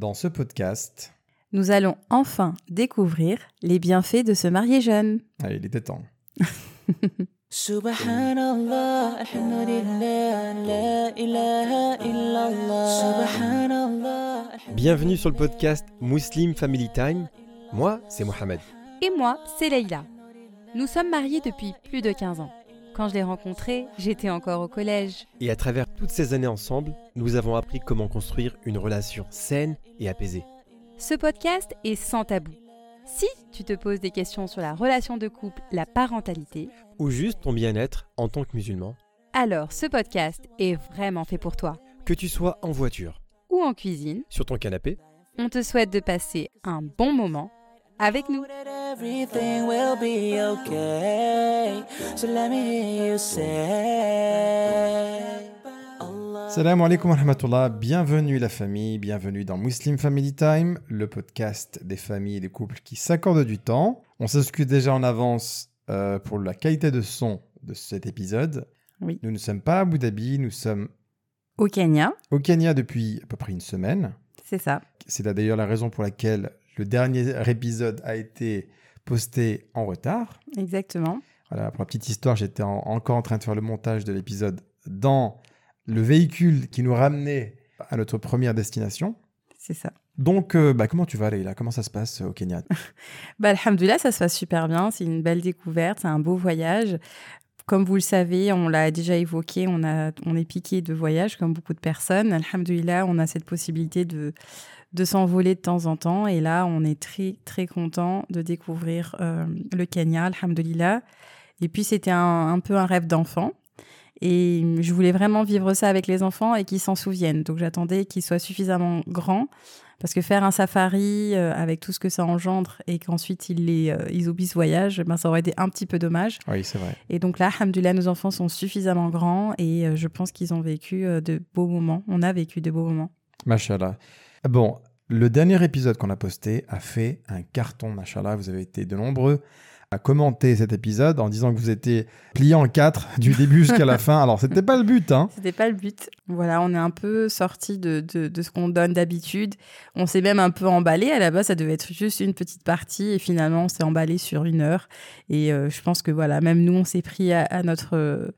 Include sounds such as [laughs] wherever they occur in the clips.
Dans ce podcast, nous allons enfin découvrir les bienfaits de se marier jeune. Allez, il était temps. [laughs] Subhanallah, alhamdulillah, la ilaha illallah. Subhanallah. Bienvenue sur le podcast Muslim Family Time. Moi, c'est Mohamed. Et moi, c'est Leïla. Nous sommes mariés depuis plus de 15 ans. Quand je l'ai rencontré, j'étais encore au collège. Et à travers toutes ces années ensemble, nous avons appris comment construire une relation saine et apaisée. Ce podcast est sans tabou. Si tu te poses des questions sur la relation de couple, la parentalité, Ou juste ton bien-être en tant que musulman. alors ce podcast est vraiment fait pour toi. Que tu sois en voiture, Ou en cuisine, sur ton canapé, on te souhaite de passer un bon moment avec nous. That everything will be okay. So let me hear you say. Salam alaikum wa rahmatullah, bienvenue la famille, bienvenue dans Muslim Family Time, le podcast des familles et des couples qui s'accordent du temps. On s'excuse déjà en avance euh, pour la qualité de son de cet épisode. Oui. Nous ne sommes pas à Abu Dhabi, nous sommes Au Kenya, au Kenya depuis à peu près une semaine. c'est ça. C'est là d'ailleurs la raison pour laquelle le dernier épisode a été posté en retard. Exactement. Voilà, pour la petite histoire, j'étais en- encore en train de faire le montage de l'épisode dans le véhicule qui nous ramenait à notre première destination. C'est ça. Donc, euh, bah, comment tu vas, Leïla? Comment ça se passe euh, au Kenya? [laughs] Bah, alhamdoulilah, ça se passe super bien. C'est une belle découverte, c'est un beau voyage. Comme vous le savez, on l'a déjà évoqué, on, a, on est piqué de voyage comme beaucoup de personnes. Alhamdoulilah, on a cette possibilité de, de s'envoler de temps en temps. Et là, on est très, très content de découvrir euh, le Kenya, alhamdoulilah. Et puis, c'était un, un peu un rêve d'enfant. Et je voulais vraiment vivre ça avec les enfants et qu'ils s'en souviennent. Donc, j'attendais qu'ils soient suffisamment grands parce que faire un safari euh, avec tout ce que ça engendre et qu'ensuite ils, les, euh, ils oublient ce voyage, ben, ça aurait été un petit peu dommage. Oui, c'est vrai. Et donc là, alhamdoulilah, nos enfants sont suffisamment grands et euh, je pense qu'ils ont vécu de beaux moments. On a vécu de beaux moments. Machallah. Bon, le dernier épisode qu'on a posté a fait un carton, machallah. Vous avez été de nombreux à commenter cet épisode en disant que vous étiez plié en quatre du début jusqu'à la fin. Alors, c'était pas le but, hein C'était pas le but. Voilà, on est un peu sorti de, de, ce qu'on donne d'habitude. On s'est même un peu emballé. À la base, ça devait être juste une petite partie et finalement, on s'est emballé sur une heure. Et euh, je pense que voilà, même nous, on s'est pris à, à notre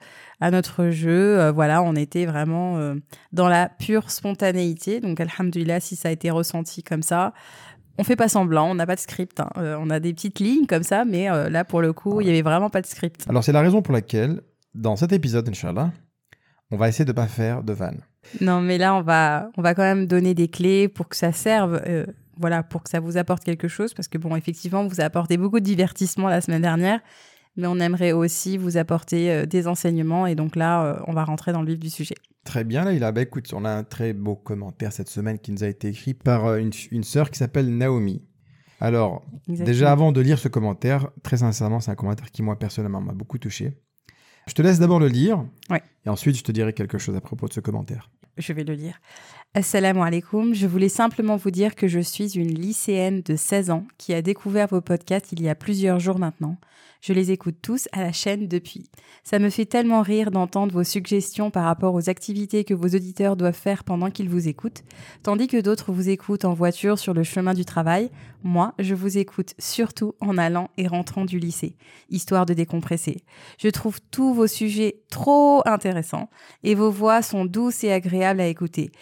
à notre jeu. Euh, voilà, on était vraiment euh, dans la pure spontanéité. Donc, alhamdulillah, si ça a été ressenti comme ça. On fait pas semblant, on n'a pas de script. hein. Euh, on a des petites lignes comme ça, mais euh, là, pour le coup, il y avait vraiment pas de script. Alors, c'est la raison pour laquelle, dans cet épisode, Inch'Allah, on va essayer de pas faire de vannes. Non, mais là, on va, on va quand même donner des clés pour que ça serve, euh, voilà, pour que ça vous apporte quelque chose. Parce que, bon, effectivement, vous a apporté beaucoup de divertissement la semaine dernière, mais on aimerait aussi vous apporter des enseignements. Et donc là, on va rentrer dans le vif du sujet. Très bien, Leïla. Bah, écoute, on a un très beau commentaire cette semaine qui nous a été écrit par euh, une, une sœur qui s'appelle Naomi. Alors, Exactement. déjà avant de lire ce commentaire, très sincèrement, c'est un commentaire qui, moi, personnellement, m'a beaucoup touché. Je te laisse d'abord le lire. Ouais. Et ensuite, je te dirai quelque chose à propos de ce commentaire. Je vais le lire. Assalamu alaikum. Je voulais simplement vous dire que je suis une lycéenne de 16 ans qui a découvert vos podcasts il y a plusieurs jours maintenant. Je les écoute tous à la chaîne depuis. Ça me fait tellement rire d'entendre vos suggestions par rapport aux activités que vos auditeurs doivent faire pendant qu'ils vous écoutent, tandis que d'autres vous écoutent en voiture sur le chemin du travail. Moi, je vous écoute surtout en allant et rentrant du lycée, histoire de décompresser. Je trouve tous vos sujets trop intéressants et vos voix sont douces et agréables à écouter.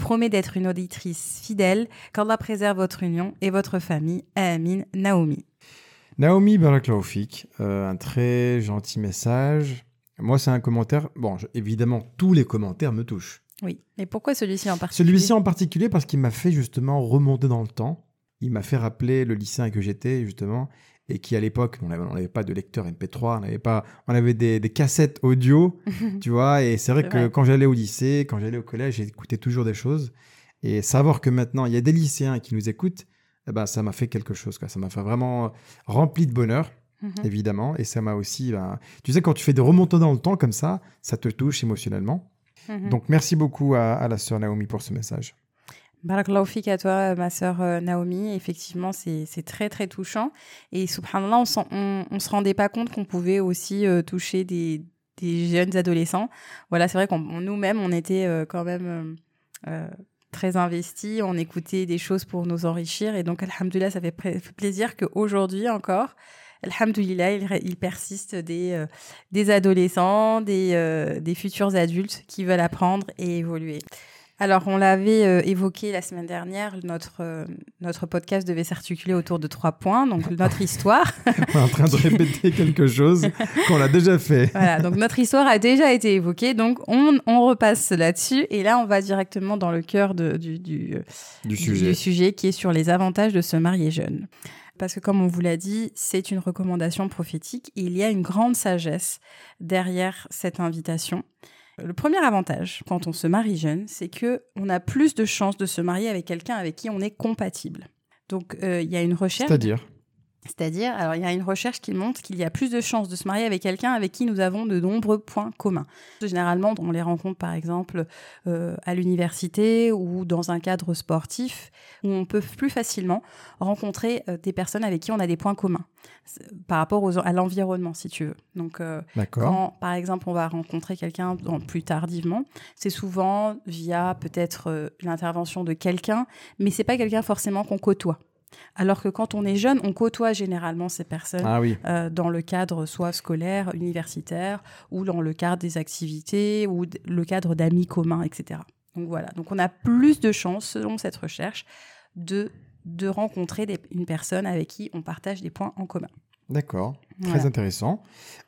Promets d'être une auditrice fidèle. Qu'Allah préserve votre union et votre famille. Amin. Naomi. Naomi Baraklaoufik, euh, un très gentil message. Moi, c'est un commentaire. Bon, je- évidemment, tous les commentaires me touchent. Oui. Et pourquoi celui-ci en particulier? Celui-ci en particulier parce qu'il m'a fait justement remonter dans le temps. Il m'a fait rappeler le lycéen que j'étais justement et qui à l'époque on n'avait pas de lecteur MP3, on n'avait pas, on avait des, des cassettes audio, [laughs] tu vois. Et c'est vrai que vrai. quand j'allais au lycée, quand j'allais au collège, j'écoutais toujours des choses et savoir que maintenant il y a des lycéens qui nous écoutent, eh ben, ça m'a fait quelque chose. Quoi. Ça m'a fait vraiment rempli de bonheur Mhm. évidemment. Et ça m'a aussi. ben, tu sais, quand tu fais des remontées dans le temps comme ça, ça te touche émotionnellement. Mhm. Donc, merci beaucoup à, à la sœur Naomi pour ce message. Barakallahu à toi, ma sœur euh, Naomi. Effectivement, c'est très, très touchant. Et subhanallah, on s'en- on ne se rendait pas compte qu'on pouvait aussi euh, toucher des, des jeunes adolescents. Voilà, c'est vrai qu'on on- nous-mêmes, on était euh, quand même euh, euh, très investis, on écoutait des choses pour nous enrichir. Et donc, alhamdoulilah, ça fait plaisir qu'aujourd'hui encore, alhamdoulilah, il, il persiste des, euh, des adolescents, des, euh, des futurs adultes qui veulent apprendre et évoluer. Alors, on l'avait euh, évoqué la semaine dernière, notre, euh, notre podcast devait s'articuler autour de trois points. Donc, [laughs] notre histoire. On est en train de [laughs] répéter quelque chose qu'on a déjà fait. voilà, donc notre histoire a déjà été évoquée. Donc, on, on repasse là-dessus. Et là, on va directement dans le cœur de- du, du, euh, Du du- sujet. du sujet qui est sur les avantages de se marier jeune. Parce que comme on vous l'a dit, c'est une recommandation prophétique il y a une grande sagesse derrière cette invitation. Le premier avantage quand on se marie jeune, c'est que on a plus de chances de se marier avec quelqu'un avec qui on est compatible. Donc euh, il y a une recherche C'est-à-dire? C'est-à-dire, alors il y a une recherche qui montre qu'il y a plus de chances de se marier avec quelqu'un avec qui nous avons de nombreux points communs. Généralement, on les rencontre par exemple euh, à l'université ou dans un cadre sportif où on peut plus facilement rencontrer euh, des personnes avec qui on a des points communs par rapport aux, à l'environnement, si tu veux. Donc, euh, quand, par exemple, on va rencontrer quelqu'un plus tardivement, c'est souvent via peut-être l'intervention de quelqu'un, mais c'est pas quelqu'un forcément qu'on côtoie. Alors que quand on est jeune, on côtoie généralement ces personnes Ah oui. euh, dans le cadre soit scolaire, universitaire, ou dans le cadre des activités, ou le cadre d'amis communs, etc. Donc voilà, donc on a plus de chances, selon cette recherche, de, de rencontrer des- une personne avec qui on partage des points en commun. D'accord. Très Voilà. intéressant.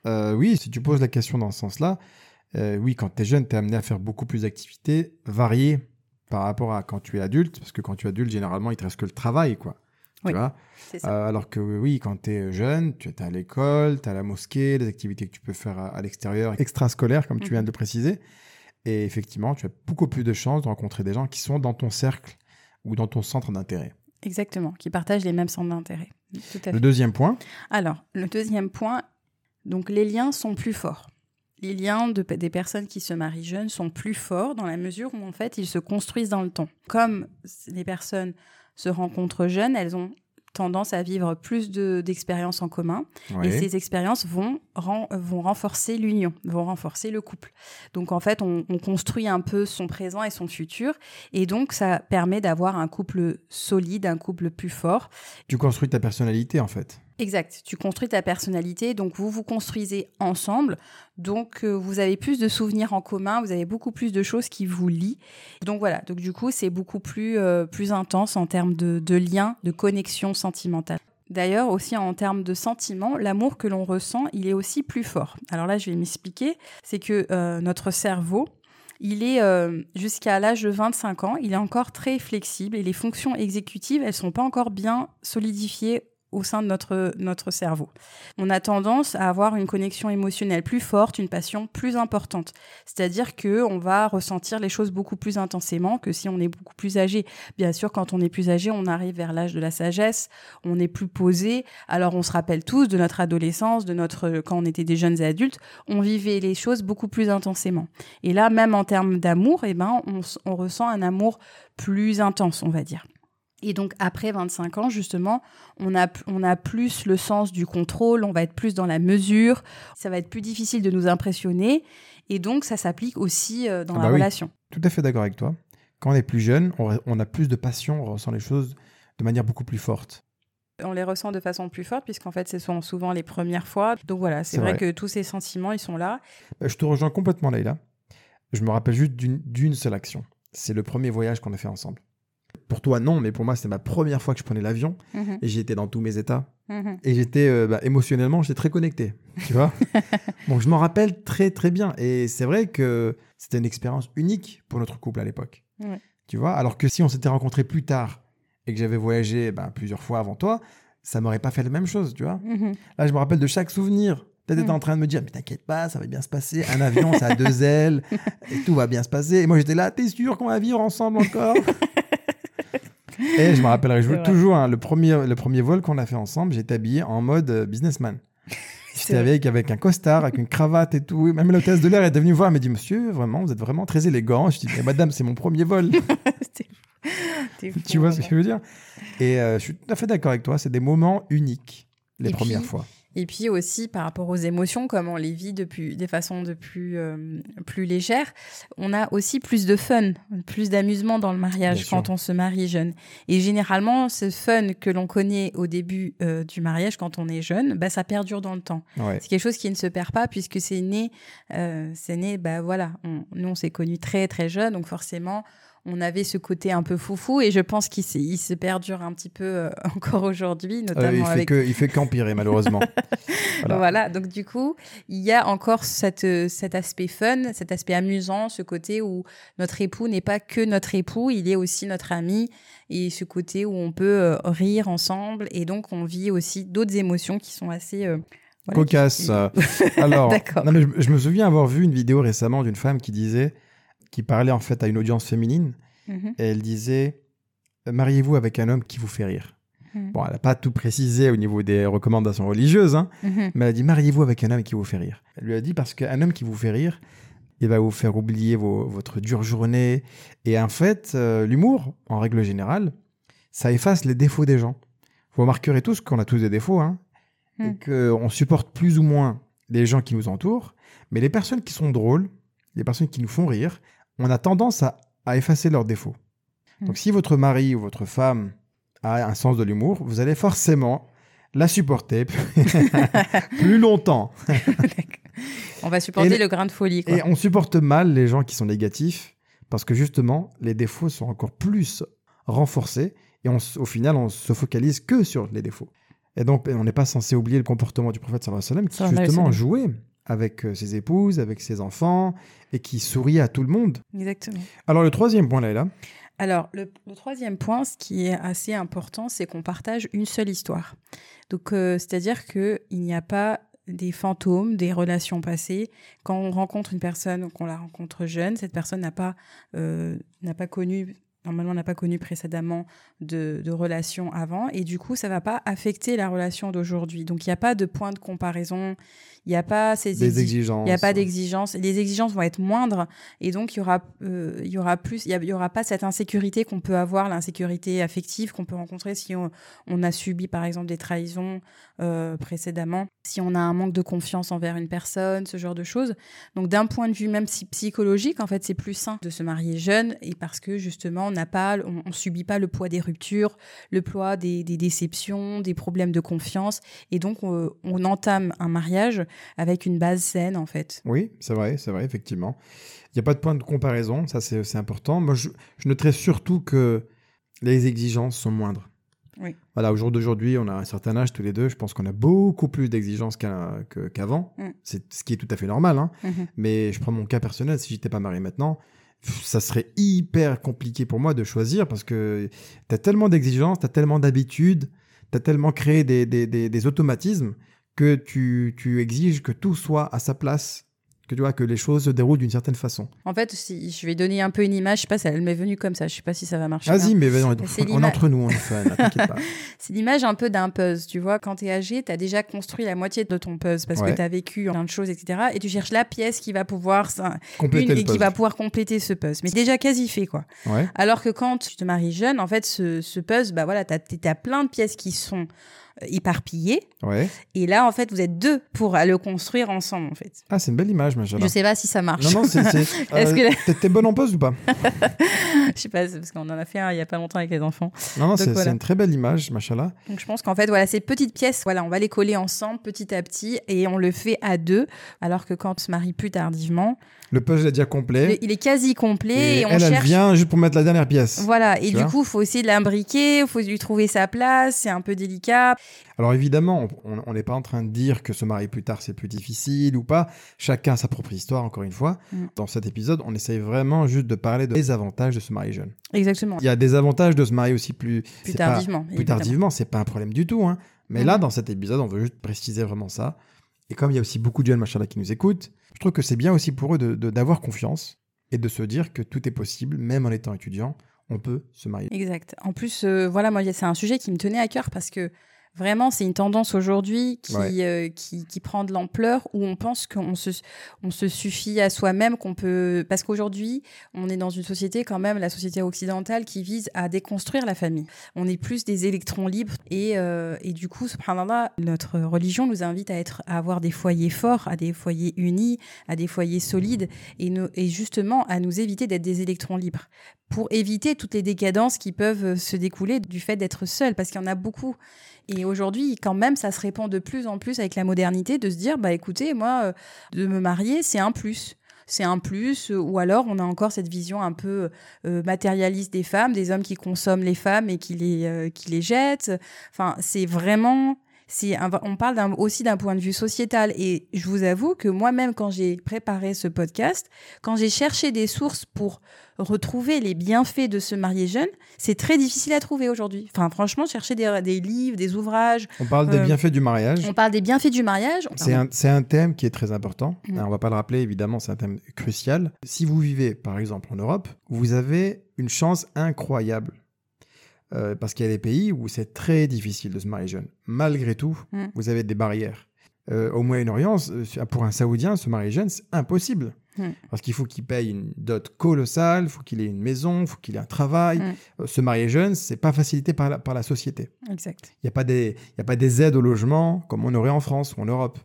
Euh, oui, si tu poses la question dans ce sens-là, euh, oui, quand tu es jeune, tu es amené à faire beaucoup plus d'activités variées par rapport à quand tu es adulte, parce que quand tu es adulte, généralement, il te reste que le travail, quoi. Oui, Tu vois ça. Euh, alors que oui, quand tu es jeune, tu es à l'école, tu as la mosquée, les activités que tu peux faire à, à l'extérieur, extrascolaires, comme tu viens Mhm. de le préciser. Et effectivement, tu as beaucoup plus de chances de rencontrer des gens qui sont dans ton cercle ou dans ton centre d'intérêt. Exactement, qui partagent les mêmes centres d'intérêt. Tout à fait. Le deuxième point, Alors, le deuxième point, donc les liens sont plus forts. Les liens de, des personnes qui se marient jeunes sont plus forts dans la mesure où en fait ils se construisent dans le temps. Comme les personnes se rencontrent jeunes, elles ont tendance à vivre plus de- d'expériences en commun et ces expériences vont, ren- vont renforcer l'union, vont renforcer le couple. Donc en fait, on, on construit un peu son présent et son futur et donc ça permet d'avoir un couple solide, un couple plus fort tu construis ta personnalité en fait. Exact. Tu construis ta personnalité, donc vous vous construisez ensemble. Donc euh, vous avez plus de souvenirs en commun, vous avez beaucoup plus de choses qui vous lient. Donc voilà. Donc du coup, c'est beaucoup plus euh, plus intense en termes de, de liens, de connexion sentimentale. D'ailleurs, aussi en termes de sentiments, l'amour que l'on ressent, il est aussi plus fort. Alors là, je vais m'expliquer. C'est que euh, notre cerveau, il est jusqu'à l'âge de 25 ans, il est encore très flexible et les fonctions exécutives, elles sont pas encore bien solidifiées au sein de notre, notre cerveau. On a tendance à avoir une connexion émotionnelle plus forte, une passion plus importante. C'est-à-dire que on va ressentir les choses beaucoup plus intensément que si on est beaucoup plus âgé. Bien sûr, quand on est plus âgé, on arrive vers l'âge de la sagesse, on est plus posé. Alors on se rappelle tous de notre adolescence, de notre quand on était des jeunes adultes, on vivait les choses beaucoup plus intensément. Et là, même en termes d'amour, eh ben, on, ressent un amour plus intense, on va dire. Et donc après 25 ans, justement, on a, on a plus le sens du contrôle, on va être plus dans la mesure, ça va être plus difficile de nous impressionner, et donc ça s'applique aussi euh, dans Ah la bah oui. relation. Tout à fait d'accord avec toi. Quand on est plus jeune, on, on a plus de passion, on ressent les choses de manière beaucoup plus forte. On les ressent de façon plus forte, puisqu'en fait, ce sont souvent les premières fois. Donc voilà, c'est vrai, vrai. que tous ces sentiments, ils sont là. Bah, Je te rejoins complètement, Leïla. Je me rappelle juste d'une seule action. C'est le premier voyage qu'on a fait ensemble. Pour toi, non, mais pour moi, c'était ma première fois que je prenais l'avion et j'étais dans tous mes états. Mhm. Et j'étais euh, bah, émotionnellement, j'étais très connecté. Tu vois [laughs] Donc je m'en rappelle très très bien. Et c'est vrai que c'était une expérience unique pour notre couple à l'époque. Ouais. Tu vois Alors que si on s'était rencontrés plus tard et que j'avais voyagé bah, plusieurs fois avant toi, ça m'aurait pas fait la même chose, tu vois Mhm. Là, je me rappelle de chaque souvenir. Peut-être Mm. t'étais en train de me dire, mais t'inquiète pas, ça va bien se passer. Un avion, ça a deux [laughs] ailes, et tout va bien se passer. Et moi, j'étais là, t'es sûr qu'on va vivre ensemble encore? [laughs] Et je me rappellerai je toujours, hein, le, premier, le premier vol qu'on a fait ensemble, j'étais habillé en mode euh, businessman. [laughs] J'étais avec, avec un costard, avec une cravate et tout. Même l'hôtesse de l'air est venue voir, elle m'a dit, monsieur, vraiment, vous êtes vraiment très élégant. Je dis, mais madame, c'est mon premier vol. [laughs] Fou, tu vois ce que je veux dire? Et euh, je suis tout à fait d'accord avec toi, c'est des moments uniques, les Et premières puis, fois. Et puis aussi par rapport aux émotions, comme on les vit depuis des façons de plus, euh, plus légères, on a aussi plus de fun, plus d'amusement dans le mariage Bien sûr. quand on se marie jeune. Et généralement, ce fun que l'on connaît au début euh, du mariage quand on est jeune, bah, ça perdure dans le temps. Ouais. C'est quelque chose qui ne se perd pas puisque c'est né, euh, c'est né, bah voilà, on- nous on s'est connus très très jeunes, donc forcément on avait ce côté un peu foufou et je pense qu'il il se perdure un petit peu euh, [laughs] encore aujourd'hui, Euh, notamment il fait avec que, il fait qu'empirer malheureusement. [laughs] voilà. Voilà. donc du coup, il y a encore cette, euh, cet aspect fun, cet aspect amusant, ce côté où notre époux n'est pas que notre époux, il est aussi notre ami, et ce côté où on peut euh, rire ensemble, et donc on vit aussi d'autres émotions qui sont assez... euh, voilà, Cocasse. qui-. Alors, [laughs] D'accord. non, mais je, je me souviens avoir vu une vidéo récemment d'une femme qui disait, qui parlait en fait à une audience féminine, Mhm. et elle disait Mariez-vous avec un homme qui vous fait rire. Mhm. Bon, elle n'a pas tout précisé au niveau des recommandations religieuses, hein, Mhm. mais elle a dit Mariez-vous avec un homme qui vous fait rire. Elle lui a dit parce qu'un homme qui vous fait rire, il va vous faire oublier vos- votre dure journée. Et en fait, euh, l'humour, en règle générale, ça efface les défauts des gens. Vous remarquerez tous qu'on a tous des défauts, hein, et qu'on supporte plus ou moins les gens qui nous entourent, mais les personnes qui sont drôles, les personnes qui nous font rire, on a tendance à, à effacer leurs défauts. Mm. Donc si votre mari ou votre femme a un sens de l'humour, vous allez forcément la supporter [laughs] plus longtemps. [laughs] On va supporter Et le grain de folie. Quoi. Et on supporte mal les gens qui sont négatifs parce que justement, les défauts sont encore plus renforcés et on au final, on se focalise que sur les défauts. Et donc, on n'est pas censé oublier le comportement du prophète sallallahu alayhi wa sallam qui justement jouait avec euh, ses épouses, avec ses enfants et qui souriait à tout le monde. Exactement. Alors, le troisième point, là, là, Alors, le, le troisième point, ce qui est assez important, c'est qu'on partage une seule histoire. Donc, euh, c'est-à-dire qu'il n'y a pas des fantômes, des relations passées. Quand on rencontre une personne, qu'on la rencontre jeune, cette personne n'a pas, euh, n'a pas connu, normalement n'a pas connu précédemment de, de relation avant, et du coup, ça va pas affecter la relation d'aujourd'hui. Donc, il n'y a pas de point de comparaison, il n'y a pas ces exi- exigences. il n'y a pas d'exigences. Les exigences vont être moindres et donc il y aura, euh, il y aura plus, il y aura pas cette insécurité qu'on peut avoir, l'insécurité affective qu'on peut rencontrer si on, on a subi par exemple des trahisons euh, précédemment, si on a un manque de confiance envers une personne, ce genre de choses. Donc d'un point de vue même psy- psychologique, en fait, c'est plus sain de se marier jeune et parce que justement on n'a pas, on, on subit pas le poids des ruptures, le poids des, des déceptions, des problèmes de confiance et donc on, on entame un mariage avec une base saine en fait. Oui, c'est vrai, c'est vrai, effectivement. Il n'y a pas de point de comparaison, ça c'est important. Moi, je, je noterais surtout que les exigences sont moindres. Oui. Voilà, au jour d'aujourd'hui, on a un certain âge tous les deux. Je pense qu'on a beaucoup plus d'exigences qu'avant. Mm. C'est ce qui est tout à fait normal. hein. Mhm. Mais je prends mon cas personnel. Si j'étais pas marié maintenant, ça serait hyper compliqué pour moi de choisir parce que tu as tellement d'exigences, tu as tellement d'habitudes, tu as tellement créé des, des- des- des automatismes que tu, tu exiges que tout soit à sa place, que tu vois que les choses se déroulent d'une certaine façon. En fait, si je vais donner un peu une image, je sais pas, elle m'est venue comme ça, je sais pas si ça va marcher. Vas-y, hein. mais vas-y, on, entre nous, on pas. [laughs] C'est l'image un peu d'un puzzle, tu vois. Quand tu es âgé, tu as déjà construit la moitié de ton puzzle parce Ouais. que tu as vécu plein de choses, etc. Et tu cherches la pièce qui va pouvoir, ça- Compléter une, le et qui va pouvoir compléter ce puzzle. Mais c'est déjà quasi fait, quoi. Ouais. Alors que quand tu te maries jeune, en fait, ce, ce puzzle, bah voilà, tu as, plein de pièces qui sont euh, éparpillées. Ouais. Et là, en fait, vous êtes deux pour le construire ensemble, en fait. Ah, c'est une belle image, Majala. Je sais pas si ça marche. Non, non, c'est. [laughs] Est-ce euh, que- t'es- bonne en pause ou pas? [laughs] Je sais pas, c'est parce qu'on en a fait un il y a pas longtemps avec les enfants. Non, non, c'est voilà. une très belle image, machallah. Donc je pense qu'en fait, voilà, ces petites pièces, voilà, on va les coller ensemble petit à petit et on le fait à deux. Alors que quand on se marie plus tardivement, Le puzzle est déjà complet. il est quasi complet et, Et on elle, elle cherche. vient juste pour mettre la dernière pièce. Voilà, et Tu du coup, il faut essayer de l'imbriquer, il faut lui trouver sa place, c'est un peu délicat. Alors évidemment, on n'est pas en train de dire que se marier plus tard c'est plus difficile ou pas. Chacun a sa propre histoire, encore une fois. Mm. Dans cet épisode, on essaye vraiment juste de parler des avantages de se marier jeune. Exactement. Il y a des avantages de se marier aussi plus, Plus c'est pas- tardivement. plus tardivement, c'est pas un problème du tout. hein. Mais là, Mhm. dans cet épisode, on veut juste préciser vraiment ça. Et comme il y a aussi beaucoup de jeunes machallah qui nous écoutent, je trouve que c'est bien aussi pour eux de- de- d'avoir confiance et de se dire que tout est possible, même en étant étudiant, on peut se marier. Exact. En plus, euh, voilà, moi, c'est un sujet qui me tenait à cœur parce que Vraiment, c'est une tendance aujourd'hui qui, Ouais. euh, qui, qui prend de l'ampleur où on pense qu'on se, on se suffit à soi-même, qu'on peut. Parce qu'aujourd'hui, on est dans une société, quand même, la société occidentale, qui vise à déconstruire la famille. On est plus des électrons libres. Et, euh, et du coup, subhanallah, notre religion nous invite à, être, à avoir des foyers forts, à des foyers unis, à des foyers solides, et, nous- et justement à nous éviter d'être des électrons libres pour éviter toutes les décadences qui peuvent euh, se découler du fait d'être seul, parce qu'il y en a beaucoup. Et aujourd'hui, quand même, ça se répand de plus en plus avec la modernité de se dire, bah écoutez, moi, euh, de me marier, c'est un plus. C'est un plus, euh, ou alors on a encore cette vision un peu euh, matérialiste des femmes, des hommes qui consomment les femmes et qui les, qui les jettent. Enfin, c'est vraiment, un- on parle aussi d'un point de vue sociétal. Et je vous avoue que moi-même, quand j'ai préparé ce podcast, quand j'ai cherché des sources pour retrouver les bienfaits de se marier jeune, c'est très difficile à trouver aujourd'hui. Enfin, franchement, chercher des, des livres, des ouvrages. On parle des Euh, bienfaits du mariage. On parle des bienfaits du mariage. C'est un, thème qui est très important. Mm. On va pas le rappeler, évidemment, c'est un thème crucial. Si vous vivez, par exemple, en Europe, vous avez une chance incroyable. Euh, parce qu'il y a des pays où c'est très difficile de se marier jeune. Malgré tout, Mm. vous avez des barrières. Euh, au Moyen-Orient, pour un Saoudien, se marier jeune, c'est impossible. Mm. Parce qu'il faut qu'il paye une dot colossale, il faut qu'il ait une maison, il faut qu'il ait un travail. Mm. Euh, se marier jeune, c'est pas facilité par la, par la société. Exact. Il n'y a, pas des- il y a pas des aides au logement comme on aurait en France ou en Europe.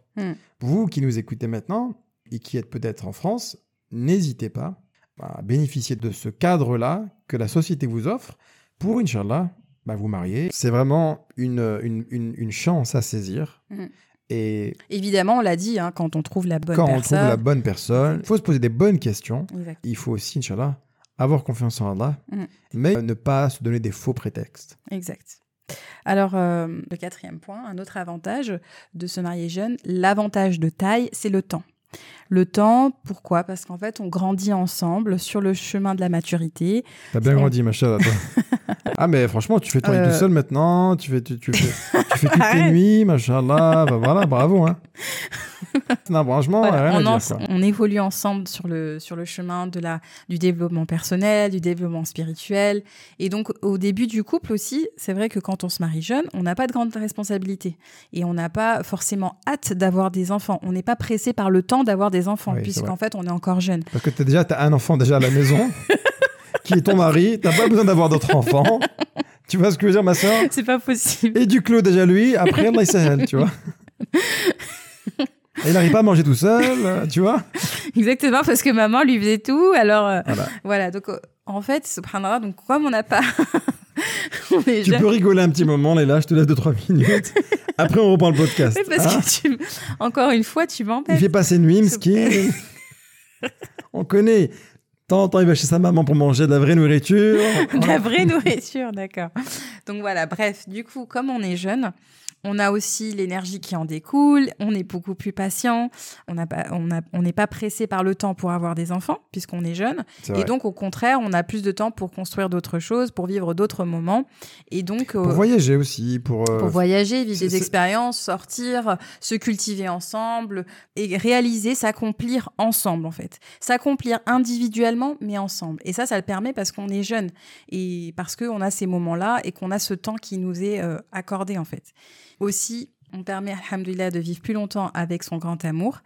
Vous qui nous écoutez maintenant et qui êtes peut-être en France, n'hésitez pas à bénéficier de ce cadre-là que la société vous offre pour, Inch'Allah, bah, vous marier. C'est vraiment une, une, une- une chance à saisir. Mm. Et Évidemment, on l'a dit, hein, quand on trouve la bonne quand on personne. trouve la bonne personne, il faut se poser des bonnes questions. Exact. Il faut aussi, Inch'Allah, avoir confiance en Allah, Mm. mais ne pas se donner des faux prétextes. Exact. Alors, euh, le quatrième point, un autre avantage de se marier jeune, l'avantage de taille, c'est le temps. Le temps, pourquoi? Parce qu'en fait, on grandit ensemble sur le chemin de la maturité. T'as bien grandi, machin, toi. [laughs] ah, mais franchement, tu fais ton lit Euh. tout seul maintenant, tu fais, tu, tu fais, [laughs] tu fais toutes tes nuits, machallah, bah voilà, bravo, hein. [laughs] non, franchement, Voilà, rien on, en- dire, on évolue ensemble sur le, sur le chemin de la, du développement personnel, du développement spirituel. Et donc, au début du couple aussi, c'est vrai que quand on se marie jeune, on n'a pas de grandes responsabilités. Et on n'a pas forcément hâte d'avoir des enfants. On n'est pas pressé par le temps d'avoir des enfants, Oui, puisqu'en fait, on est encore jeune. Parce que t'as déjà un enfant déjà à la maison, [laughs] qui est ton mari, t'as pas besoin d'avoir d'autres enfants. Tu vois ce que je veux dire, ma soeur C'est pas possible. Et du clos déjà lui, après, Allah il sahel, tu vois. Et il n'arrive pas à manger tout seul, tu vois. Exactement, parce que maman lui faisait tout. Alors, euh, Voilà. voilà. Donc, euh, en fait, subhanallah, donc, comme on n'a pas. [laughs] on est Tu jeune. peux rigoler un petit moment, là, je te laisse 2-3 minutes. Après, on reprend le podcast. Parce hein. que tu... encore une fois, tu Il m'embêtes. fait pas ses nuits, Mski. [laughs] On connaît. Temps en temps, il va chez sa maman pour manger de la vraie nourriture. [laughs] De la vraie nourriture, d'accord. Donc voilà, bref, du coup, comme on est jeune, on a aussi l'énergie qui en découle, on est beaucoup plus patient, on n'a pas- on a- on n'est pas pressé par le temps pour avoir des enfants, puisqu'on est jeune. C'est Et vrai. donc, au contraire, on a plus de temps pour construire d'autres choses, pour vivre d'autres moments. Et donc, Pour euh, voyager aussi, pour. euh, pour voyager, vivre c'est- des c'est- expériences, sortir, se cultiver ensemble et réaliser, s'accomplir ensemble en fait. S'accomplir individuellement mais ensemble. Et ça, ça le permet parce qu'on est jeune et parce qu'on a ces moments-là et qu'on a ce temps qui nous est euh, accordé en fait. Aussi, on permet, alhamdoulilah, de vivre plus longtemps avec son grand amour.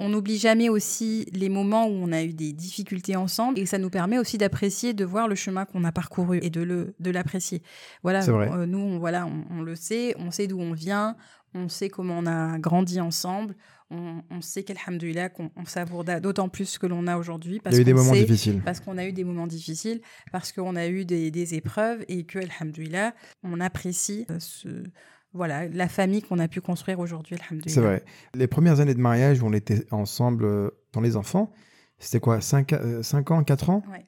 On n'oublie jamais aussi les moments où on a eu des difficultés ensemble et ça nous permet aussi d'apprécier, de voir le chemin qu'on a parcouru et de le de l'apprécier. Voilà, euh, nous, on, voilà, on, on le sait, on sait d'où on vient, on sait comment on a grandi ensemble, on, on sait qu'alhamdoulilah, qu'on on savoure d'a- d'autant plus que l'on a aujourd'hui. Parce y a eu des qu'on moments difficiles. Parce qu'on a eu des moments difficiles, parce qu'on a eu des, des épreuves et que, alhamdoulilah, on apprécie euh, ce, voilà, la famille qu'on a pu construire aujourd'hui, alhamdoulilah. C'est vrai. Les premières années de mariage où on était ensemble euh, dans les enfants, c'était quoi 5, ans, 4 ans? Ouais.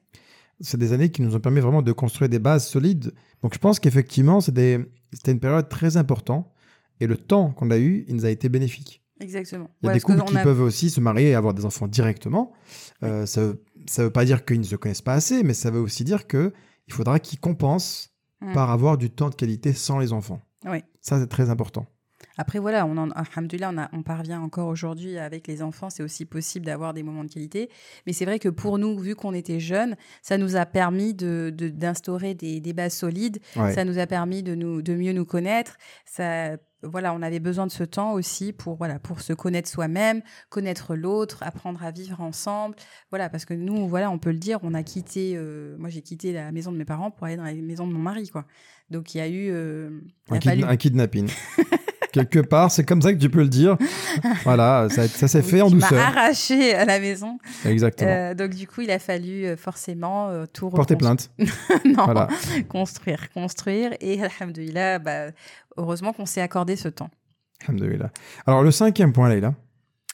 C'est des années qui nous ont permis vraiment de construire des bases solides. Donc je pense qu'effectivement, c'était une période très importante. Et le temps qu'on a eu, il nous a été bénéfique. Exactement. Il y a Ouais, des couples qui a- peuvent aussi se marier et avoir des enfants directement. Euh, ça ne veut, pas dire qu'ils ne se connaissent pas assez, mais ça veut aussi dire qu'il faudra qu'ils compensent par avoir du temps de qualité sans les enfants. Oui. Ça, c'est très important. Après, voilà, on en, on, a- on parvient encore aujourd'hui avec les enfants, c'est aussi possible d'avoir des moments de qualité. Mais c'est vrai que pour nous, vu qu'on était jeunes, ça nous a permis de- de- d'instaurer des, des bases solides, Ouais. ça nous a permis de, nous, de mieux nous connaître. Ça, voilà, on avait besoin de ce temps aussi pour, voilà, pour se connaître soi-même, connaître l'autre, apprendre à vivre ensemble. Voilà, parce que nous, voilà, on peut le dire, on a quitté, euh, moi j'ai quitté la maison de mes parents pour aller dans la maison de mon mari, quoi. Donc il y a eu, euh, il Un, a kid- fallu- un kidnapping. [laughs] Quelque part, c'est comme ça que tu peux le dire. Voilà, ça, ça s'est fait en douceur. arraché à la maison. Exactement. Euh, donc du coup, il a fallu euh, forcément euh, tout Porter plainte. [laughs] non, Voilà. construire, construire. Et alhamdoulilah, bah, heureusement qu'on s'est accordé ce temps. Alhamdoulilah. Alors, le cinquième point, Leïla.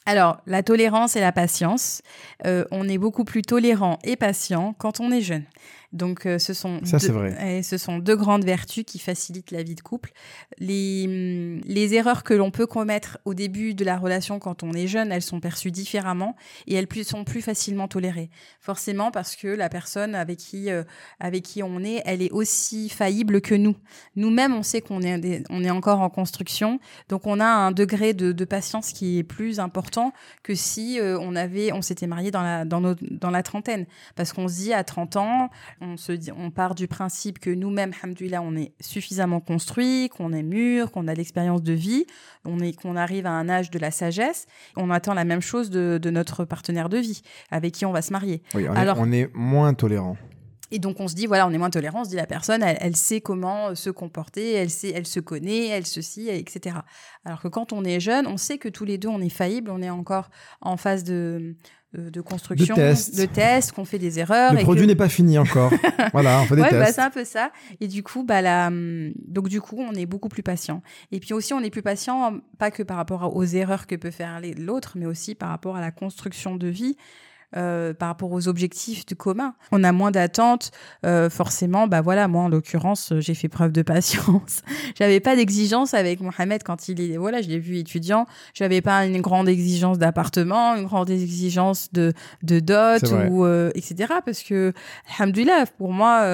Alors, la tolérance et la patience. Euh, on est beaucoup plus tolérant et patient quand on est jeune. Donc, euh, ce sont Ça, deux- vrai. ce sont deux grandes vertus qui facilitent la vie de couple. Les, hum, les erreurs que l'on peut commettre au début de la relation quand on est jeune, elles sont perçues différemment et elles plus- sont plus facilement tolérées. Forcément parce que la personne avec qui, euh, avec qui on est, elle est aussi faillible que nous. Nous-mêmes, on sait qu'on est, des- on est encore en construction, donc on a un degré de, de patience qui est plus important que si euh, on avait, on s'était marié dans la, dans, nos- dans la trentaine. Parce qu'on se dit à 30 ans, on, se dit, on part du principe que nous-mêmes, hamdoulilah, on est suffisamment construit, qu'on est mûr, qu'on a l'expérience de vie, on est, qu'on arrive à un âge de la sagesse. On attend la même chose de, de notre partenaire de vie, avec qui on va se marier. Oui, on, Alors- est, on est moins tolérant. Et donc on se dit voilà, on est moins tolérant, on se dit la personne, elle, elle sait comment euh, se comporter, elle sait, elle se connaît, elle ceci, etc. Alors que quand on est jeune, on sait que tous les deux on est faillible, on est encore en phase de de, de construction, de test, qu'on fait des erreurs. Le et produit que- n'est pas fini encore. [laughs] voilà, on fait des Ouais, bah, tests. c'est un peu ça. Et du coup, bah, la, hum, donc du coup, on est beaucoup plus patient. Et puis aussi, on est plus patient, pas que par rapport aux erreurs que peut faire l'autre, mais aussi par rapport à la construction de vie. Euh, par rapport aux objectifs du commun. On a moins d'attentes, euh, forcément. Bah voilà, moi en l'occurrence, euh, j'ai fait preuve de patience. [laughs] J'avais pas d'exigence avec Mohamed quand il est, voilà, je l'ai vu étudiant. J'avais pas une grande exigence d'appartement, une grande exigence de de dot ou euh, etc. Parce que, alhamdoulilah, pour moi.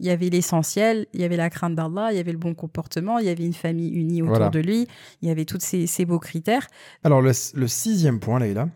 il y avait l'essentiel, il y avait la crainte d'Allah, il y avait le bon comportement, il y avait une famille unie autour Voilà. de lui, il y avait tous ces, ces beaux critères. Alors, le, le sixième point, Leïla.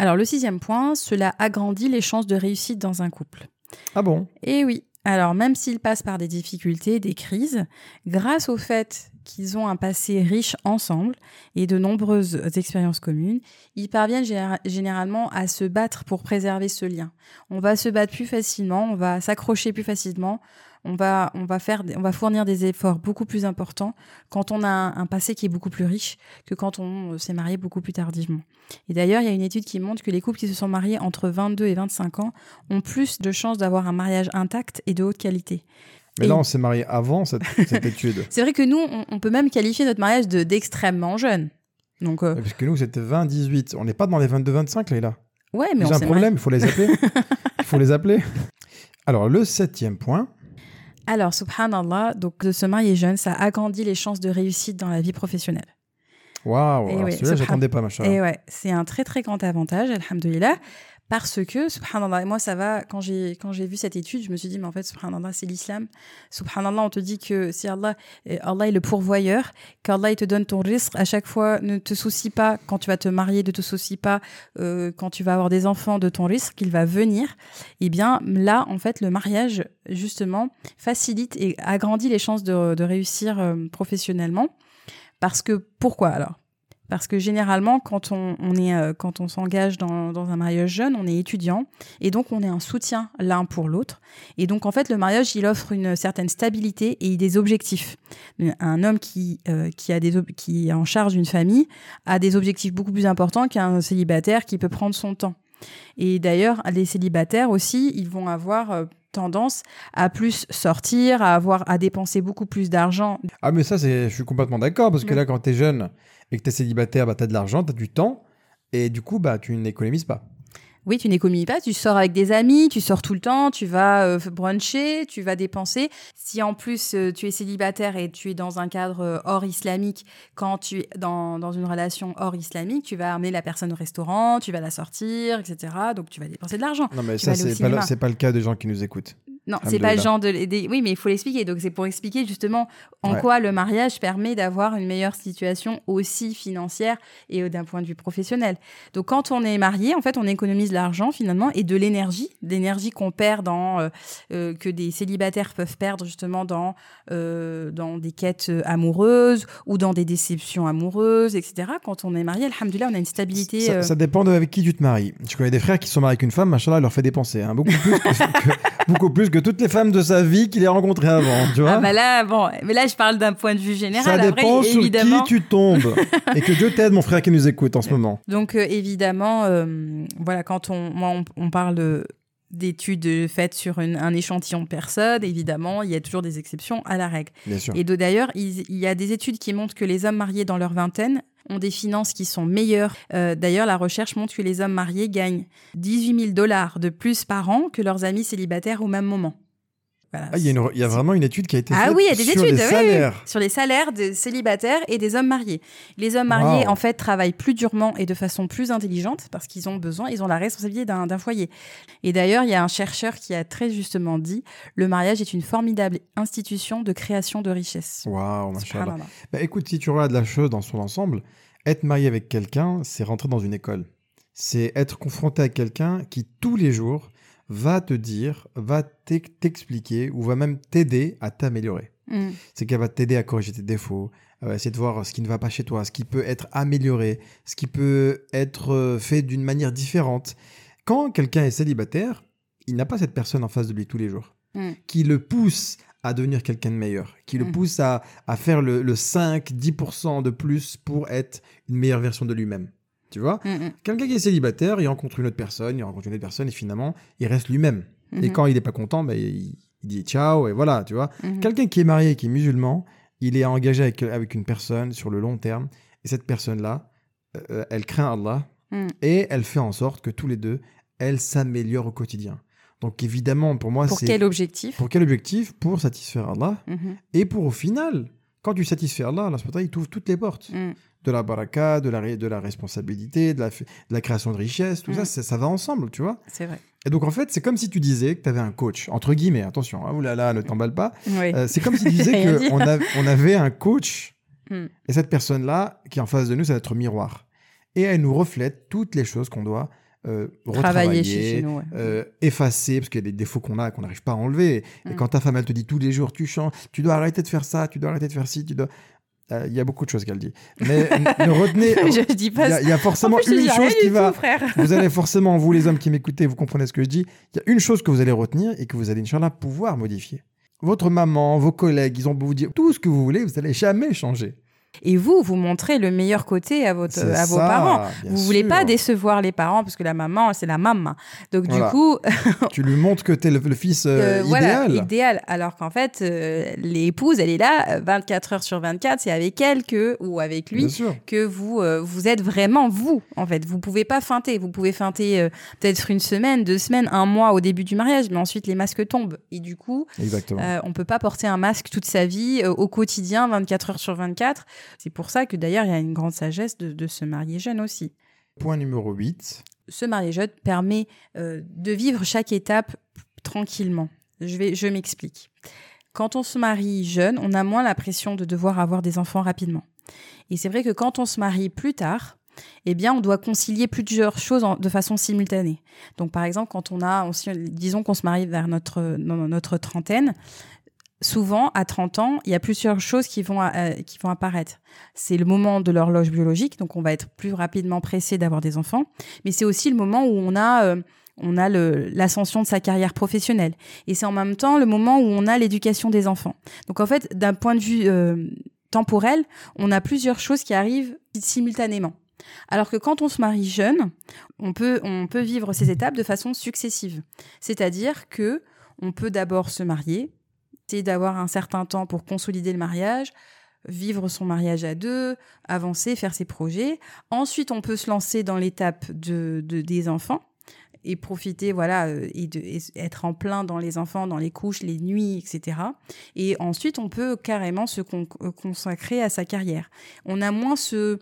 Alors le sixième point, cela agrandit les chances de réussite dans un couple. Ah bon? Et oui, alors même s'ils passent par des difficultés, des crises, grâce au fait qu'ils ont un passé riche ensemble et de nombreuses expériences communes, ils parviennent généra- généralement à se battre pour préserver ce lien. On va se battre plus facilement, on va s'accrocher plus facilement, on va, on, va faire, on va fournir des efforts beaucoup plus importants quand on a un, un passé qui est beaucoup plus riche que quand on euh, s'est marié beaucoup plus tardivement. Et d'ailleurs, il y a une étude qui montre que les couples qui se sont mariés entre 22 et 25 ans ont plus de chances d'avoir un mariage intact et de haute qualité. Mais Et- là, on s'est marié avant cette, cette étude. [laughs] C'est vrai que nous, on, on peut même qualifier notre mariage de d'extrêmement jeune. Donc, euh, Parce que nous, c'était 20-18. On n'est pas dans les 22-25, Leïla. ouais, mais J'ai on un problème, il faut les appeler. [laughs] Il faut les appeler. Alors, le septième point. Alors, subhanallah, donc de se marier jeune, ça agrandit les chances de réussite dans la vie professionnelle. Waouh, Eh alors oui, celui-là, j'attendais pas, machin. Et ouais, c'est un très très grand avantage, alhamdoulilah, parce que, subhanallah, et moi ça va, quand j'ai, quand j'ai vu cette étude, je me suis dit, mais en fait, subhanallah, c'est l'islam. Subhanallah, on te dit que si Allah, euh, Allah est le pourvoyeur, qu'Allah il te donne ton risque, à chaque fois, ne te soucie pas, quand tu vas te marier, ne te soucie pas, euh, quand tu vas avoir des enfants, de ton risque, qu'il va venir. Et bien là, en fait, le mariage, justement, facilite et agrandit les chances de, de réussir euh, professionnellement. Parce que, pourquoi alors? Parce que généralement, quand on, est, euh, quand on s'engage dans, un mariage jeune, on est étudiant et donc on est un soutien l'un pour l'autre. Et donc en fait, le mariage, il offre une certaine stabilité et des objectifs. Un homme qui euh, qui a des qui est en charge d'une famille a des objectifs beaucoup plus importants qu'un célibataire qui peut prendre son temps. Et d'ailleurs, les célibataires aussi, ils vont avoir euh, tendance à plus sortir, à avoir à dépenser beaucoup plus d'argent Ah, mais ça, c'est, je suis complètement d'accord, parce que Ouais. là, quand t'es jeune et que t'es célibataire, bah, t'as de l'argent, t'as du temps, et du coup, bah, tu n'économises pas. Oui, tu n'économises pas, tu sors avec des amis, tu sors tout le temps, tu vas euh, bruncher, tu vas dépenser. Si en plus euh, tu es célibataire et tu es dans un cadre euh, hors islamique, quand tu es dans, dans une relation hors islamique, tu vas amener la personne au restaurant, tu vas la sortir, etc. Donc tu vas dépenser de l'argent. Non, mais Tu ça, c'est pas, pas le cas des gens qui nous écoutent. Non, c'est pas le genre de l'aider. Oui, mais il faut l'expliquer. Donc, c'est pour expliquer justement en Ouais. quoi le mariage permet d'avoir une meilleure situation aussi financière et euh, d'un point de vue professionnel. Donc, quand on est marié, en fait, on économise l'argent finalement et de l'énergie, d'énergie qu'on perd dans, euh, euh, que des célibataires peuvent perdre justement dans, euh, dans des quêtes amoureuses ou dans des déceptions amoureuses, etc. Quand on est marié, alhamdoulilah, on a une stabilité. Ça, ça dépend de avec qui tu te maries. Je connais des frères qui sont mariés avec une femme, machin, elle leur fait dépenser. hein, beaucoup, plus que, [laughs] que- beaucoup plus que toutes les femmes de sa vie qu'il ait rencontrées avant. Tu vois Ah bah là, bon, mais là je parle d'un point de vue général. Ça Après, dépend sur évidemment. qui tu tombes. [laughs] Et que Dieu t'aide, mon frère qui nous écoute en ce moment. Donc euh, évidemment, euh, voilà, quand on, moi, on, on parle de- d'études faites sur une- un échantillon de personnes, évidemment, il y a toujours des exceptions à la règle. Bien sûr. Et d'ailleurs, il, il y a des études qui montrent que les hommes mariés dans leur vingtaine ont des finances qui sont meilleures. Euh, d'ailleurs, la recherche montre que les hommes mariés gagnent 18 000 dollars de plus par an que leurs amis célibataires au même moment. Voilà. Ah, il y, a une- il y a vraiment une étude qui a été Ah faite oui, il y a des sur études les oui, oui, salaires. sur les salaires des célibataires et des hommes mariés. Les hommes mariés, Wow. en fait, travaillent plus durement et de façon plus intelligente parce qu'ils ont besoin, ils ont la responsabilité d'un foyer. Et d'ailleurs, il y a un chercheur qui a très justement dit le mariage est une formidable institution de création de richesse. Waouh. Subhanallah. Bah, écoute, si tu regardes la chose dans son ensemble, être marié avec quelqu'un, c'est rentrer dans une école. C'est être confronté à quelqu'un qui, tous les jours, va te dire, va t'ex- t'expliquer ou va même t'aider à t'améliorer. Mm. C'est qu'elle va t'aider à corriger tes défauts, elle va essayer de voir ce qui ne va pas chez toi, ce qui peut être amélioré, ce qui peut être euh, fait d'une manière différente. Quand quelqu'un est célibataire, il n'a pas cette personne en face de lui tous les jours Mm. qui le pousse à devenir quelqu'un de meilleur, qui le Mm. pousse à, à faire le, le 5-10% de plus pour être une meilleure version de lui-même. Tu vois Mm, mm, Quelqu'un qui est célibataire, il rencontre une autre personne, il rencontre une autre personne et finalement, il reste lui-même. Et mhm, quand il n'est pas content, ben, il, il dit ciao et voilà, tu vois. mhm. Quelqu'un qui est marié, qui est musulman, il est engagé avec, avec une personne sur le long terme. Et cette personne-là, euh, elle craint Allah Mm. et elle fait en sorte que tous les deux, elles s'améliorent au quotidien. Donc évidemment, pour moi, Pour c'est... quel objectif? Pour quel objectif? Pour satisfaire Allah. Mhm, Et pour au final, quand tu satisfais Allah, Allah il t'ouvre toutes les portes. mm. De la baraka, de la, de la responsabilité, de la, f- de la création de richesse, tout Mm. ça, ça, ça va ensemble, tu vois. C'est vrai. Et donc en fait, c'est comme si tu disais que tu avais un coach, entre guillemets, attention, hein, oulala, ne t'emballe pas. Oui. Euh, c'est comme si tu disais [laughs] qu'on on avait un coach, Mm. et cette personne-là, qui est en face de nous, c'est notre miroir. Et elle nous reflète toutes les choses qu'on doit euh, Travailler retravailler, chez, nous. ouais. euh, effacer, parce qu'il y a des défauts qu'on a qu'on n'arrive pas à enlever. Et Mm. quand ta femme, elle te dit tous les jours, tu changes, tu dois arrêter de faire ça, tu dois arrêter de faire ci, tu dois... Euh, Il y a beaucoup de choses qu'elle dit. Mais ne retenez... [laughs] je dis Il pas y, a- ça. il y a forcément plus, une chose qui va... tout. [laughs] Vous allez [laughs] forcément, vous les hommes qui m'écoutez, vous comprenez ce que je dis, il y a une chose que vous allez retenir et que vous allez, Inch'Allah, pouvoir modifier. Votre maman, vos collègues, ils ont beau vous dire tout ce que vous voulez, vous n'allez jamais changer. Et vous, vous montrez le meilleur côté à, votre, à vos ça, parents. Vous voulez pas sûr. décevoir les parents parce que la maman, c'est la maman. Donc Voilà. du coup, [laughs] Tu lui montres que tu es le, le fils euh, euh, voilà, idéal. idéal. Alors qu'en fait, euh, l'épouse, elle est là euh, 24 heures sur 24. C'est avec elle que ou avec lui sûr. que vous vous êtes vraiment vous. En fait, vous pouvez pas feinter. Vous pouvez feinter peut-être une semaine, deux semaines, un mois au début du mariage, mais ensuite les masques tombent et du coup, euh, on peut pas porter un masque toute sa vie au quotidien, 24 heures sur 24. C'est pour ça que d'ailleurs il y a une grande sagesse de, de se marier jeune aussi. Point numéro 8. Se marier jeune permet euh, de vivre chaque étape tranquillement. Je vais, je m'explique. Quand on se marie jeune, on a moins la pression de devoir avoir des enfants rapidement. Et c'est vrai que quand on se marie plus tard, eh bien, on doit concilier plusieurs choses en- de façon simultanée. Donc, par exemple, quand on a, on disons qu'on se marie vers notre, notre trentaine, souvent, à 30 ans, il y a plusieurs choses qui vont, euh, qui vont apparaître. C'est le moment de l'horloge biologique, donc on va être plus rapidement pressé d'avoir des enfants, mais c'est aussi le moment où on a, euh, on a l'ascension de sa carrière professionnelle. Et c'est en même temps le moment où on a l'éducation des enfants. Donc, en fait, d'un point de vue euh, temporel, on a plusieurs choses qui arrivent simultanément. Alors que quand on se marie jeune, on peut, on peut vivre ces étapes de façon successive. C'est-à-dire que on peut d'abord se marier, d'avoir un certain temps pour consolider le mariage, vivre son mariage à deux, avancer, faire ses projets. Ensuite, on peut se lancer dans l'étape de, de- des enfants et profiter, voilà, euh, et, de, et être en plein dans les enfants, dans les couches, les nuits, etc. Et ensuite, on peut carrément se con- euh, consacrer à sa carrière. On a moins ce,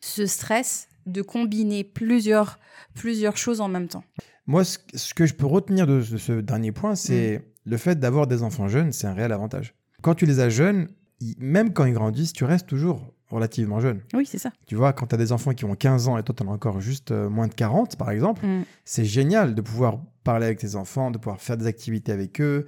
ce stress de combiner plusieurs, plusieurs choses en même temps. Moi, ce, ce que je peux retenir de, de ce dernier point, c'est le fait d'avoir des enfants jeunes, c'est un réel avantage. Quand tu les as jeunes, même quand ils grandissent, tu restes toujours relativement jeune. Oui, c'est ça. Tu vois, quand tu as des enfants qui ont 15 ans et toi, tu en as encore juste euh, moins de 40, par exemple, Mm. c'est génial de pouvoir parler avec tes enfants, de pouvoir faire des activités avec eux,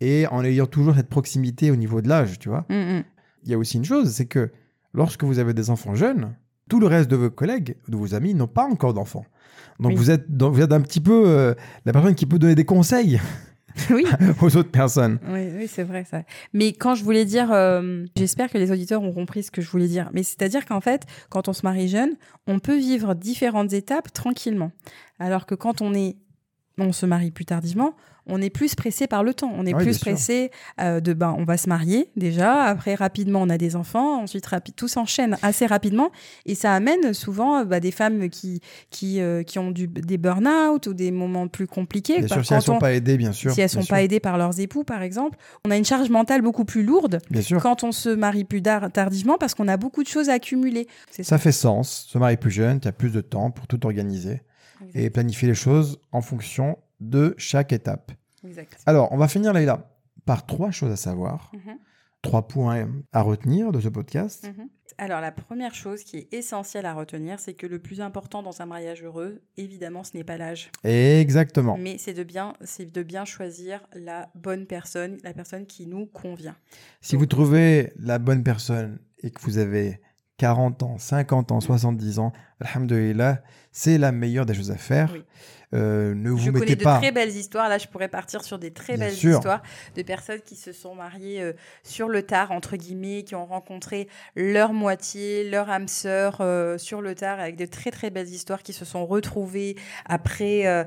et en ayant toujours cette proximité au niveau de l'âge, tu vois. Mm, mm. Il y a aussi une chose, c'est que lorsque vous avez des enfants jeunes, tout le reste de vos collègues, de vos amis, n'ont pas encore d'enfants. Donc Oui. vous êtes, donc vous êtes un petit peu euh, la personne qui peut donner des conseils [laughs] oui. aux autres personnes. Oui, oui, c'est vrai ça. Mais quand je voulais dire, euh, j'espère que les auditeurs ont compris ce que je voulais dire. Mais c'est-à-dire qu'en fait, quand on se marie jeune, on peut vivre différentes étapes tranquillement. Alors que quand on est, on se marie plus tardivement, on est plus pressé par le temps. On est Oui, plus pressé euh, de, ben, on va se marier déjà. Après, rapidement, on a des enfants. Ensuite, tout s'enchaîne assez rapidement. Et ça amène souvent euh, bah, des femmes qui, qui, euh, qui ont du, des burn-out ou des moments plus compliqués. Bien sûr, si elles sont on- pas aidées, bien sûr. si elles bien sont sûr, pas aidées par leurs époux, par exemple, on a une charge mentale beaucoup plus lourde Bien sûr. quand on se marie plus tardivement parce qu'on a beaucoup de choses à accumuler. Ça fait sens. Se marier plus jeune, tu as plus de temps pour tout organiser et planifier les choses en fonction de chaque étape. Exact. Alors, on va finir, Leïla, par trois choses à savoir, Mhm, trois points à retenir de ce podcast. mhm. Alors, la première chose qui est essentielle à retenir, c'est que le plus important dans un mariage heureux, évidemment, ce n'est pas l'âge, Exactement. mais c'est de bien, c'est de bien choisir la bonne personne, la personne qui nous convient. Si vous trouvez la bonne personne et que vous avez 40 ans, 50 ans, 70 ans, alhamdoulilah, c'est la meilleure des choses à faire. Oui. Euh, ne vous je mettez connais de pas. très belles histoires. Là, je pourrais partir sur des très Bien belles sûr. histoires de personnes qui se sont mariées euh, sur le tard, entre guillemets, qui ont rencontré leur moitié, leur âme sœur euh, sur le tard, avec de très très belles histoires qui se sont retrouvées après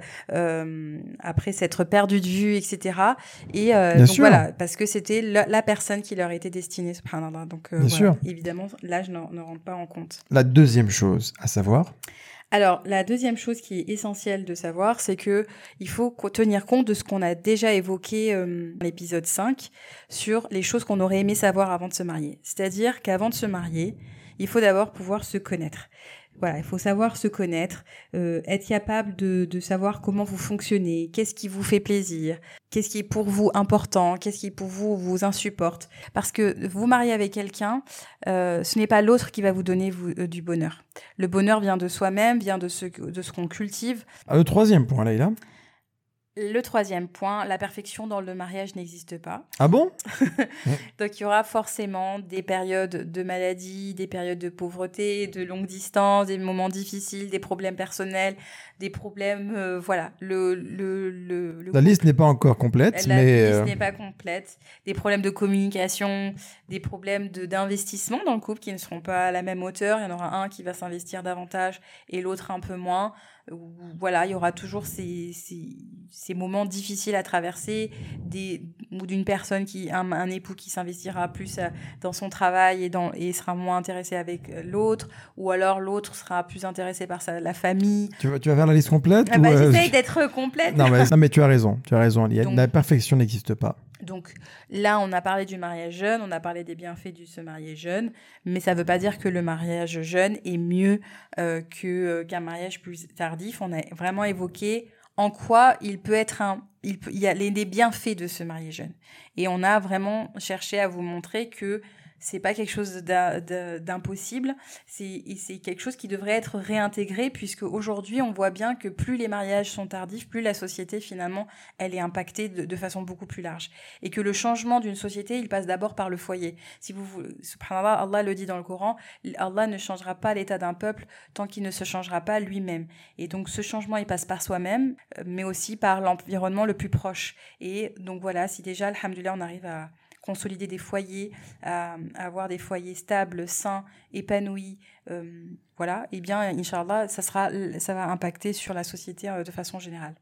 après s'être perdues de vue, etc. Et donc sûr. voilà, parce que c'était la, la personne qui leur était destinée. Donc Bien voilà. sûr. évidemment, l'âge ne, ne rentre pas en compte. La deuxième chose à savoir, Alors, la deuxième chose qui est essentielle de savoir, c'est que il faut tenir compte de ce qu'on a déjà évoqué euh, dans l'épisode 5 sur les choses qu'on aurait aimé savoir avant de se marier. C'est-à-dire qu'avant de se marier, il faut d'abord pouvoir se connaître. Il faut savoir se connaître, euh, être capable de, savoir comment vous fonctionnez, qu'est-ce qui vous fait plaisir, qu'est-ce qui est pour vous important, qu'est-ce qui pour vous vous insupporte. Parce que vous marier avec quelqu'un, euh, ce n'est pas l'autre qui va vous donner euh, du bonheur. Le bonheur vient de soi-même, vient de ce, que- de ce qu'on cultive. Ah, le troisième point, Leïla. Le troisième point, la perfection dans le mariage n'existe pas. Ah bon? [laughs] Donc il y aura forcément des périodes de maladie, des périodes de pauvreté, de longue distance, des moments difficiles, des problèmes personnels, des problèmes, euh, voilà. Le, le, le, le La liste n'est pas encore complète, La mais liste euh, n'est pas complète. Des problèmes de communication, des problèmes de- d'investissement dans le couple qui ne seront pas à la même hauteur. Il y en aura un qui va s'investir davantage et l'autre un peu moins. Ou- Voilà, il y aura toujours ces, ces, ces moments difficiles à traverser, des, ou d'une personne qui, un, un époux qui s'investira plus euh, dans son travail et, dans, et sera moins intéressé avec euh, l'autre, ou alors l'autre sera plus intéressé par sa, la famille. tu, vas, tu vas faire la liste complète Ah bah, euh, J'essaye d'être complète. non, mais, [laughs] non, mais tu as raison, tu as raison. Il y a- Donc- la perfection n'existe pas. Donc là, on a parlé du mariage jeune, on a parlé des bienfaits de se marier jeune, mais ça ne veut pas dire que le mariage jeune est mieux euh, que euh, qu'un mariage plus tardif. On a vraiment évoqué en quoi il peut être un, il, peut- il y a les, les bienfaits de se marier jeune, et on a vraiment cherché à vous montrer que c'est pas quelque chose d'im- d'im- d'impossible, c'est quelque chose qui devrait être réintégré puisque aujourd'hui on voit bien que plus les mariages sont tardifs, plus la société finalement elle est impactée de, de façon beaucoup plus large et que le changement d'une société, il passe d'abord par le foyer. Si vous, subhanallah, Allah le dit dans le Coran, Allah ne changera pas l'état d'un peuple tant qu'il ne se changera pas lui-même. Et donc ce changement, il passe par soi-même, euh, mais aussi par l'environnement le plus proche. Et donc voilà, si déjà, alhamdoulilah, on arrive à consolider des foyers, à, à avoir des foyers stables, sains, épanouis, euh, voilà, et bien, Inch'Allah, ça, sera, ça va impacter sur la société euh, de façon générale.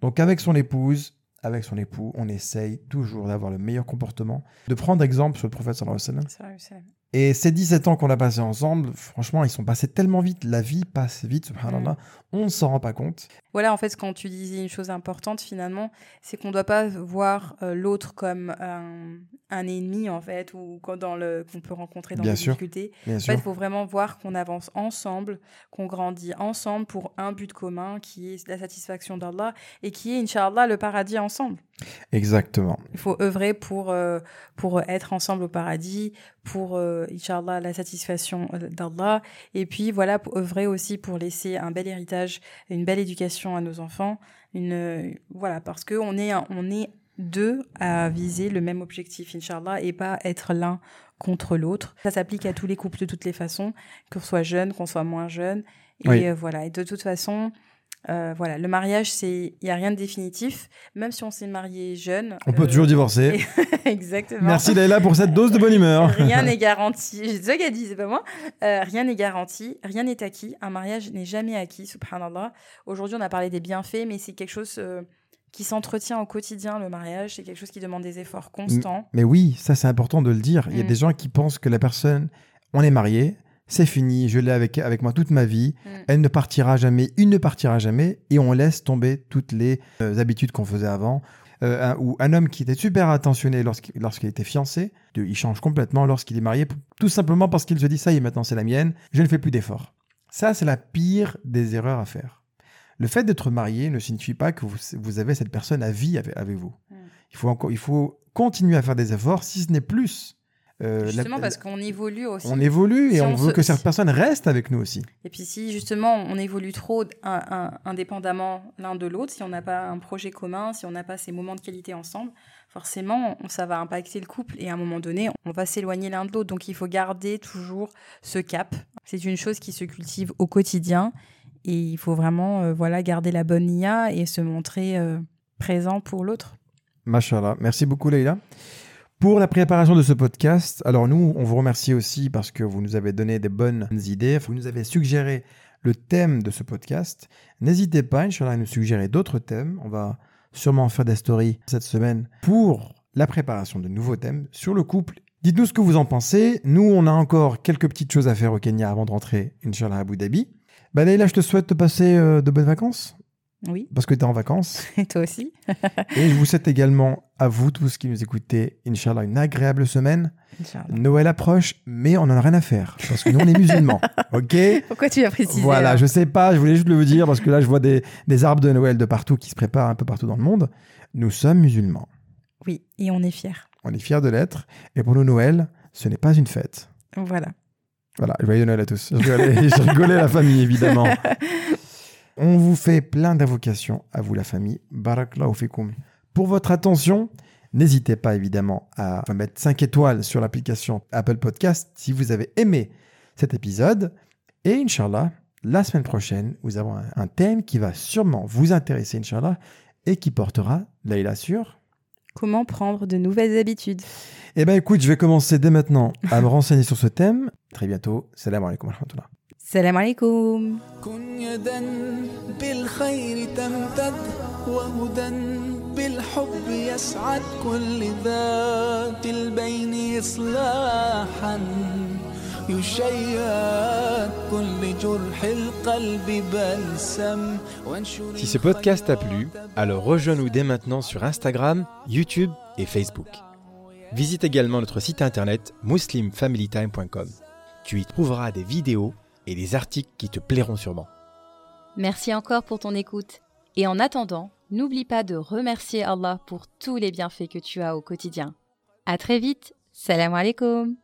Donc avec son épouse, avec son époux, on essaye toujours d'avoir le meilleur comportement, de prendre exemple sur le prophète sallallahu alayhi wa sallam. Et ces 17 ans qu'on a passés ensemble, franchement, ils sont passés tellement vite. La vie passe vite, subhanallah. On ne s'en rend pas compte. Voilà, en fait, quand tu disais une chose importante, finalement, c'est qu'on ne doit pas voir euh, l'autre comme un, un ennemi, en fait, ou quand dans le qu'on peut rencontrer dans Bien les sûr. difficultés. Bien En sûr. fait, il faut vraiment voir qu'on avance ensemble, qu'on grandit ensemble pour un but commun qui est la satisfaction d'Allah et qui est, Inch'Allah, le paradis ensemble. Exactement. Il faut œuvrer pour, euh, pour être ensemble au paradis, pour, euh, Inch'Allah, la satisfaction euh, d'Allah. Et puis, voilà, œuvrer aussi pour laisser un bel héritage, une belle éducation à nos enfants. Une, euh, voilà, parce qu'on est, on est deux à viser le même objectif, Inch'Allah, et pas être l'un contre l'autre. Ça s'applique à tous les couples de toutes les façons, qu'on soit jeune, qu'on soit moins jeune. Et Oui. euh, voilà, et de toute façon, euh, voilà, le mariage, c'est, il y a rien de définitif. Même si on s'est marié jeune. On peut euh, toujours divorcer. [laughs] Exactement. Merci Leïla pour cette dose de bonne humeur. [laughs] Rien [laughs] n'est garanti. Qui as dit, c'est pas moi. Euh, rien n'est garanti, rien n'est acquis. Un mariage n'est jamais acquis, subhanallah. Aujourd'hui, on a parlé des bienfaits, mais c'est quelque chose euh, qui s'entretient au quotidien, le mariage. C'est quelque chose qui demande des efforts constants. Mais oui, ça c'est important de le dire. Il y a Mm. des gens qui pensent que la personne, on est marié, c'est fini, je l'ai avec, avec moi toute ma vie, Mm. elle ne partira jamais, il ne partira jamais, et on laisse tomber toutes les euh, habitudes qu'on faisait avant. Euh, un, ou un homme qui était super attentionné lorsqu'il était fiancé, de- il change complètement lorsqu'il est marié, tout simplement parce qu'il se dit ça y est, maintenant c'est la mienne, je ne fais plus d'efforts. Ça, c'est la pire des erreurs à faire. Le fait d'être marié ne signifie pas que vous, vous avez cette personne à vie avec, avec vous. Mm. Il, faut encore, il faut continuer à faire des efforts, si ce n'est plus. Euh, la- Justement, parce qu'on évolue aussi. on évolue et Si on, on veut se- que cette si- personne reste avec nous aussi. Et puis si justement on évolue trop un- un- indépendamment l'un de l'autre, si on n'a pas un projet commun, si on n'a pas ces moments de qualité ensemble, forcément ça va impacter le couple et à un moment donné on va s'éloigner l'un de l'autre. Donc il faut garder toujours ce cap. C'est une chose qui se cultive au quotidien et il faut vraiment euh, voilà garder la bonne nia et se montrer euh, présent pour l'autre. Mashallah. Merci beaucoup, Leïla. Pour la préparation de ce podcast, alors nous, on vous remercie aussi parce que vous nous avez donné des bonnes idées. Vous nous avez suggéré le thème de ce podcast. N'hésitez pas, Inch'Allah, à nous suggérer d'autres thèmes. On va sûrement faire des stories cette semaine pour la préparation de nouveaux thèmes sur le couple. Dites-nous ce que vous en pensez. Nous, on a encore quelques petites choses à faire au Kenya avant de rentrer, Inch'Allah, à Abu Dhabi. Bah, Leïla, je te souhaite de passer euh, de bonnes vacances Oui, parce que tu es en vacances. [laughs] et toi aussi. [laughs] Et je vous souhaite également à vous tous qui nous écoutez, Inch'Allah, une agréable semaine. Inch'Allah. Noël approche, mais on n'en a rien à faire parce que nous, on est musulmans. [laughs] OK? Pourquoi tu as précisé Voilà, là je sais pas, je voulais juste le dire parce que là, je vois des, des arbres de Noël de partout qui se préparent un peu partout dans le monde. Nous sommes musulmans. Oui, et on est fiers. On est fiers de l'être. Et pour nous, Noël, ce n'est pas une fête. Voilà. Voilà, joyeux Noël à tous. Je rigolais, je rigolais la famille, évidemment. On vous fait plein d'invocations à vous, la famille. Barakallahu fikoum. Pour votre attention, n'hésitez pas évidemment à mettre 5 étoiles sur l'application Apple Podcast si vous avez aimé cet épisode. Et Inch'Allah, la semaine prochaine, nous avons un, thème qui va sûrement vous intéresser, Inch'Allah, et qui portera Leïla sur. Comment prendre de nouvelles habitudes Eh bien écoute, je vais commencer dès maintenant à me [laughs] renseigner sur ce thème. Très bientôt. Salam alaikum wa rahmatullah. Salam alaikum. كن يدا بالخير تمتد وهدى بالحب يسعد كل ذات البين إصلاحا يشيد كل جرح القلب بلسم وانشر Si ce podcast t'a plu, alors rejoins-nous dès maintenant sur Instagram, YouTube et Facebook. Visite également notre site internet muslimfamilytime.com. Tu y trouveras des vidéos et des articles qui te plairont sûrement. Merci encore pour ton écoute. Et en attendant, n'oublie pas de remercier Allah pour tous les bienfaits que tu as au quotidien. À très vite. Salam alaikum.